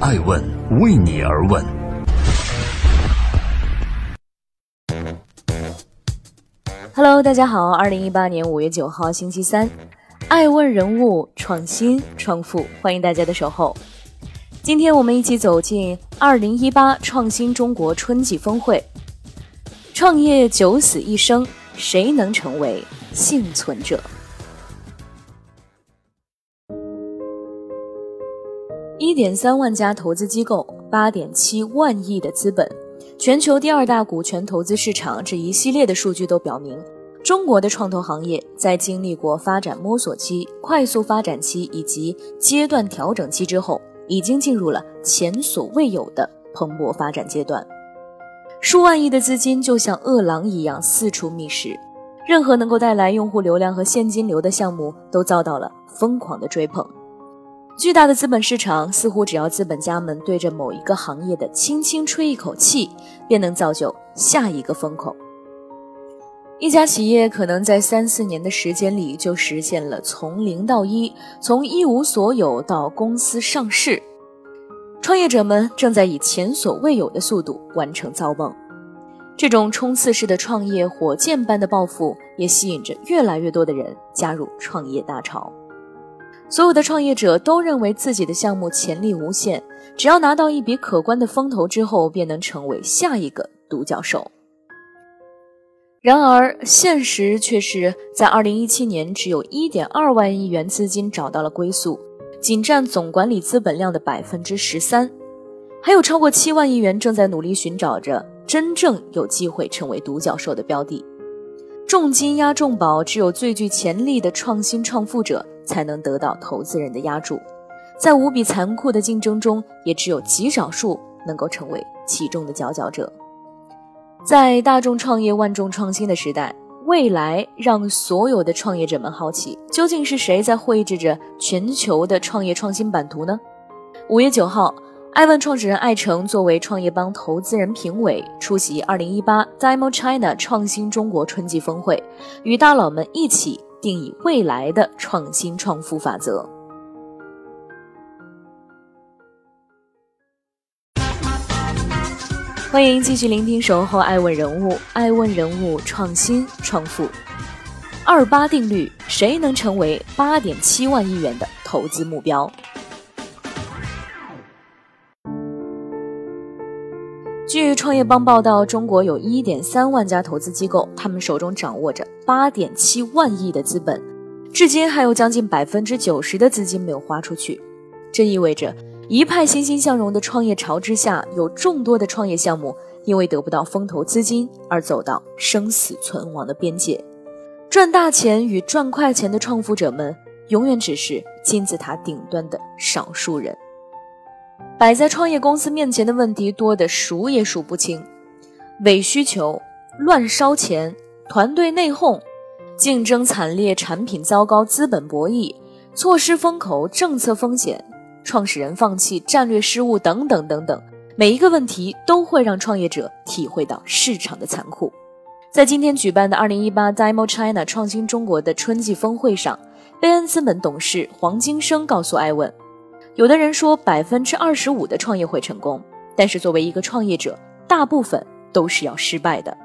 爱问为你而问。Hello，大家好，二零一八年五月九号星期三，爱问人物创新创富，欢迎大家的守候。今天我们一起走进二零一八创新中国春季峰会。创业九死一生，谁能成为幸存者？点三万家投资机构，八点七万亿的资本，全球第二大股权投资市场，这一系列的数据都表明，中国的创投行业在经历过发展摸索期、快速发展期以及阶段调整期之后。已经进入了前所未有的蓬勃发展阶段，数万亿的资金就像饿狼一样四处觅食，任何能够带来用户流量和现金流的项目都遭到了疯狂的追捧。巨大的资本市场似乎只要资本家们对着某一个行业的轻轻吹一口气，便能造就下一个风口。一家企业可能在三四年的时间里就实现了从零到一，从一无所有到公司上市。创业者们正在以前所未有的速度完成造梦。这种冲刺式的创业，火箭般的抱负，也吸引着越来越多的人加入创业大潮。所有的创业者都认为自己的项目潜力无限，只要拿到一笔可观的风投之后，便能成为下一个独角兽。然而，现实却是在2017年，只有一点二万亿元资金找到了归宿，仅占总管理资本量的百分之十三，还有超过七万亿元正在努力寻找着真正有机会成为独角兽的标的。重金压重宝，只有最具潜力的创新创富者才能得到投资人的压注，在无比残酷的竞争中，也只有极少数能够成为其中的佼佼者。在大众创业、万众创新的时代，未来让所有的创业者们好奇：究竟是谁在绘制着全球的创业创新版图呢？五月九号，爱问创始人艾诚作为创业邦投资人评委，出席二零一八 Demo China 创新中国春季峰会，与大佬们一起定义未来的创新创富法则。欢迎继续聆听《守候爱问人物》，爱问人物创新创富。二八定律，谁能成为八点七万亿元的投资目标？据创业邦报道，中国有一点三万家投资机构，他们手中掌握着八点七万亿的资本，至今还有将近百分之九十的资金没有花出去，这意味着。一派欣欣向荣的创业潮之下，有众多的创业项目因为得不到风投资金而走到生死存亡的边界。赚大钱与赚快钱的创富者们，永远只是金字塔顶端的少数人。摆在创业公司面前的问题多得数也数不清：伪需求、乱烧钱、团队内讧、竞争惨烈、产品糟糕、资本博弈、错失风口、政策风险。创始人放弃、战略失误等等等等，每一个问题都会让创业者体会到市场的残酷。在今天举办的2018 Demo China 创新中国的春季峰会上，贝恩资本董事黄金生告诉艾问：“有的人说百分之二十五的创业会成功，但是作为一个创业者，大部分都是要失败的。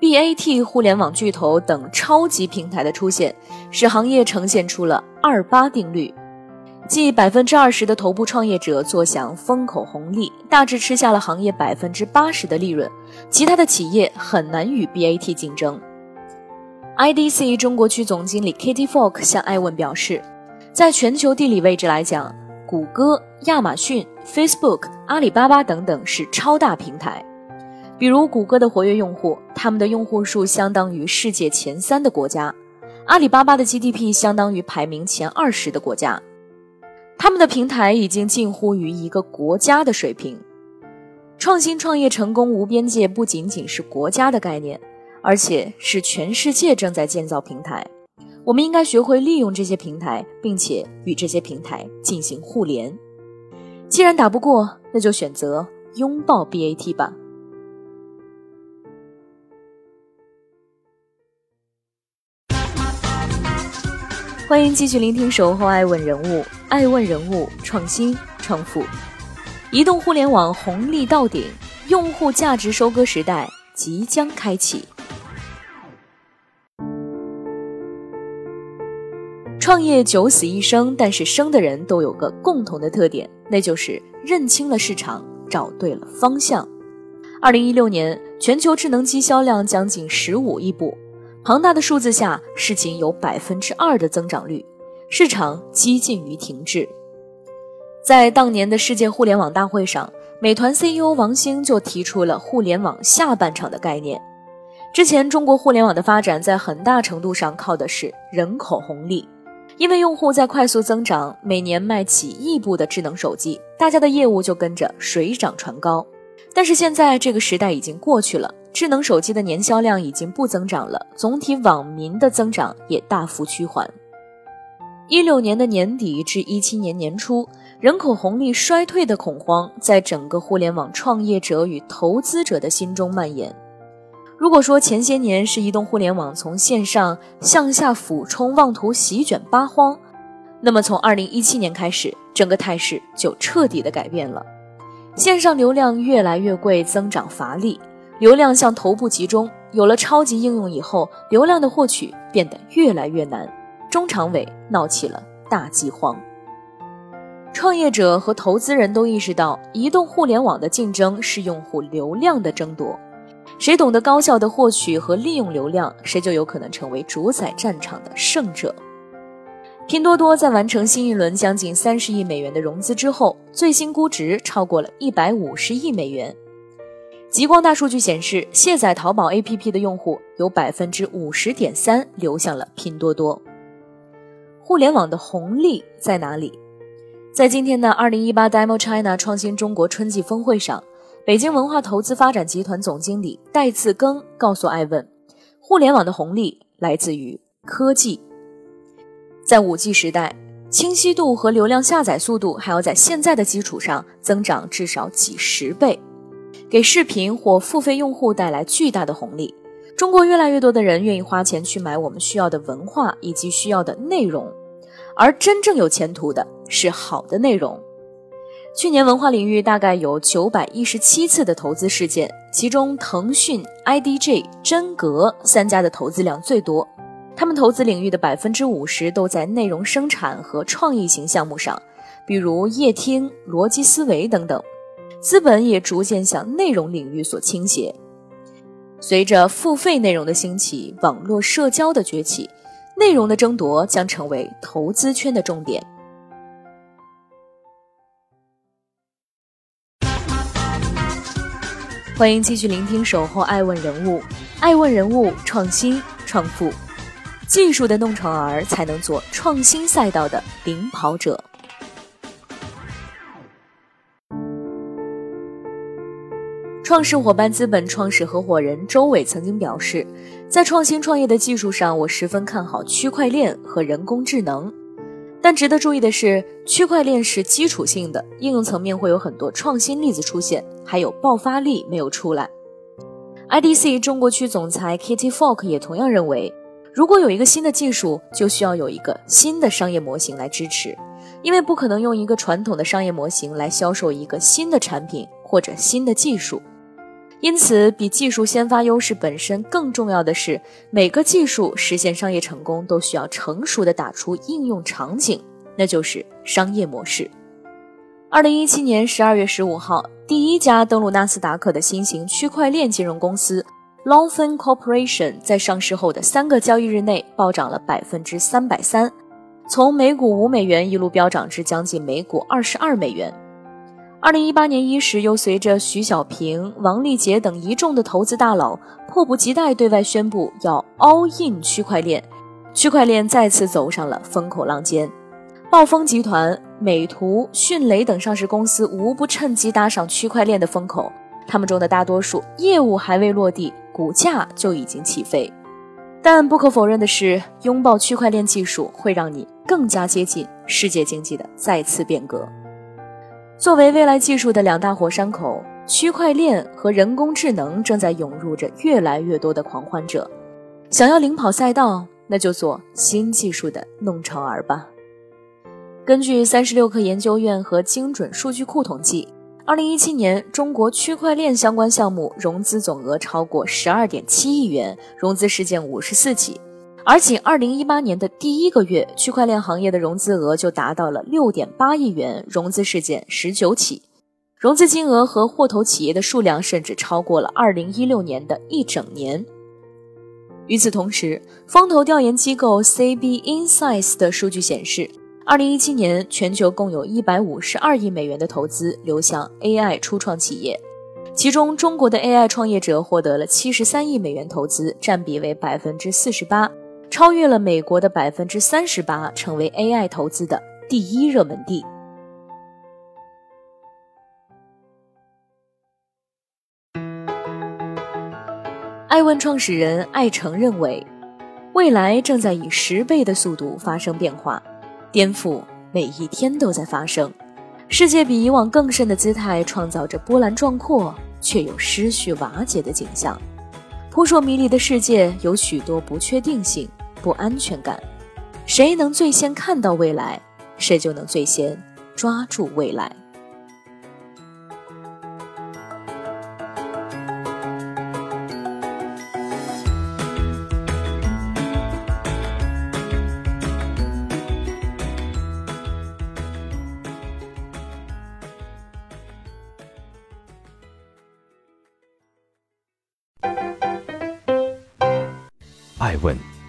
BAT 互联网巨头等超级平台的出现，使行业呈现出了二八定律。”即百分之二十的头部创业者坐享风口红利，大致吃下了行业百分之八十的利润，其他的企业很难与 BAT 竞争。IDC 中国区总经理 Kitty Falk 向艾问表示，在全球地理位置来讲，谷歌、亚马逊、Facebook、阿里巴巴等等是超大平台。比如谷歌的活跃用户，他们的用户数相当于世界前三的国家；阿里巴巴的 GDP 相当于排名前二十的国家。他们的平台已经近乎于一个国家的水平。创新创业成功无边界，不仅仅是国家的概念，而且是全世界正在建造平台。我们应该学会利用这些平台，并且与这些平台进行互联。既然打不过，那就选择拥抱 BAT 吧。欢迎继续聆听《守候爱问人物》，爱问人物创新。创富。移动互联网红利到顶，用户价值收割时代即将开启。创业九死一生，但是生的人都有个共同的特点，那就是认清了市场，找对了方向。二零一六年，全球智能机销量将近十五亿部，庞大的数字下市仅有百分之二的增长率，市场几近于停滞。在当年的世界互联网大会上，美团 CEO 王兴就提出了“互联网下半场”的概念。之前，中国互联网的发展在很大程度上靠的是人口红利。因为用户在快速增长，每年卖几亿部的智能手机，大家的业务就跟着水涨船高。但是现在这个时代已经过去了，智能手机的年销量已经不增长了，总体网民的增长也大幅趋缓。一六年的年底至一七年年初，人口红利衰退的恐慌在整个互联网创业者与投资者的心中蔓延。如果说前些年是移动互联网从线上向下俯冲，妄图席卷八荒，那么从二零一七年开始，整个态势就彻底的改变了。线上流量越来越贵，增长乏力，流量向头部集中。有了超级应用以后，流量的获取变得越来越难，中长尾闹起了大饥荒。创业者和投资人都意识到，移动互联网的竞争是用户流量的争夺。谁懂得高效的获取和利用流量，谁就有可能成为主宰战场的胜者。拼多多在完成新一轮将近三十亿美元的融资之后，最新估值超过了一百五十亿美元。极光大数据显示，卸载淘宝 APP 的用户有百分之五十点三流向了拼多多。互联网的红利在哪里？在今天的二零一八 Demo China 创新中国春季峰会上。北京文化投资发展集团总经理戴自庚告诉艾问：“互联网的红利来自于科技。在五 G 时代，清晰度和流量下载速度还要在现在的基础上增长至少几十倍，给视频或付费用户带来巨大的红利。中国越来越多的人愿意花钱去买我们需要的文化以及需要的内容，而真正有前途的是好的内容。”去年文化领域大概有九百一十七次的投资事件，其中腾讯、IDG、真格三家的投资量最多。他们投资领域的百分之五十都在内容生产和创意型项目上，比如夜听、逻辑思维等等。资本也逐渐向内容领域所倾斜。随着付费内容的兴起，网络社交的崛起，内容的争夺将成为投资圈的重点。欢迎继续聆听《守候爱问人物》，爱问人物创新创富，技术的弄潮儿才能做创新赛道的领跑者。创始伙伴资本创始合伙人周伟曾经表示，在创新创业的技术上，我十分看好区块链和人工智能。但值得注意的是，区块链是基础性的，应用层面会有很多创新例子出现，还有爆发力没有出来。IDC 中国区总裁 Kitty Falk 也同样认为，如果有一个新的技术，就需要有一个新的商业模型来支持，因为不可能用一个传统的商业模型来销售一个新的产品或者新的技术。因此，比技术先发优势本身更重要的是，每个技术实现商业成功都需要成熟的打出应用场景，那就是商业模式。二零一七年十二月十五号，第一家登陆纳斯达克的新型区块链金融公司 Longfin Corporation 在上市后的三个交易日内暴涨了百分之三百三，从每股五美元一路飙涨至将近每股二十二美元。二零一八年伊始，又随着徐小平、王立杰等一众的投资大佬迫不及待对外宣布要 all in 区块链，区块链再次走上了风口浪尖。暴风集团、美图、迅雷等上市公司无不趁机搭上区块链的风口，他们中的大多数业务还未落地，股价就已经起飞。但不可否认的是，拥抱区块链技术会让你更加接近世界经济的再次变革。作为未来技术的两大火山口，区块链和人工智能正在涌入着越来越多的狂欢者。想要领跑赛道，那就做新技术的弄潮儿吧。根据三十六氪研究院和精准数据库统计，二零一七年中国区块链相关项目融资总额超过十二点七亿元，融资事件五十四起。而仅二零一八年的第一个月，区块链行业的融资额就达到了六点八亿元，融资事件十九起，融资金额和获投企业的数量甚至超过了二零一六年的一整年。与此同时，风投调研机构 CB Insights 的数据显示。二零一七年，全球共有一百五十二亿美元的投资流向 AI 初创企业，其中中国的 AI 创业者获得了七十三亿美元投资，占比为百分之四十八，超越了美国的百分之三十八，成为 AI 投资的第一热门地。爱问创始人艾诚认为，未来正在以十倍的速度发生变化。颠覆每一天都在发生，世界比以往更甚的姿态创造着波澜壮阔却又失序瓦解的景象。扑朔迷离的世界有许多不确定性、不安全感。谁能最先看到未来，谁就能最先抓住未来。爱问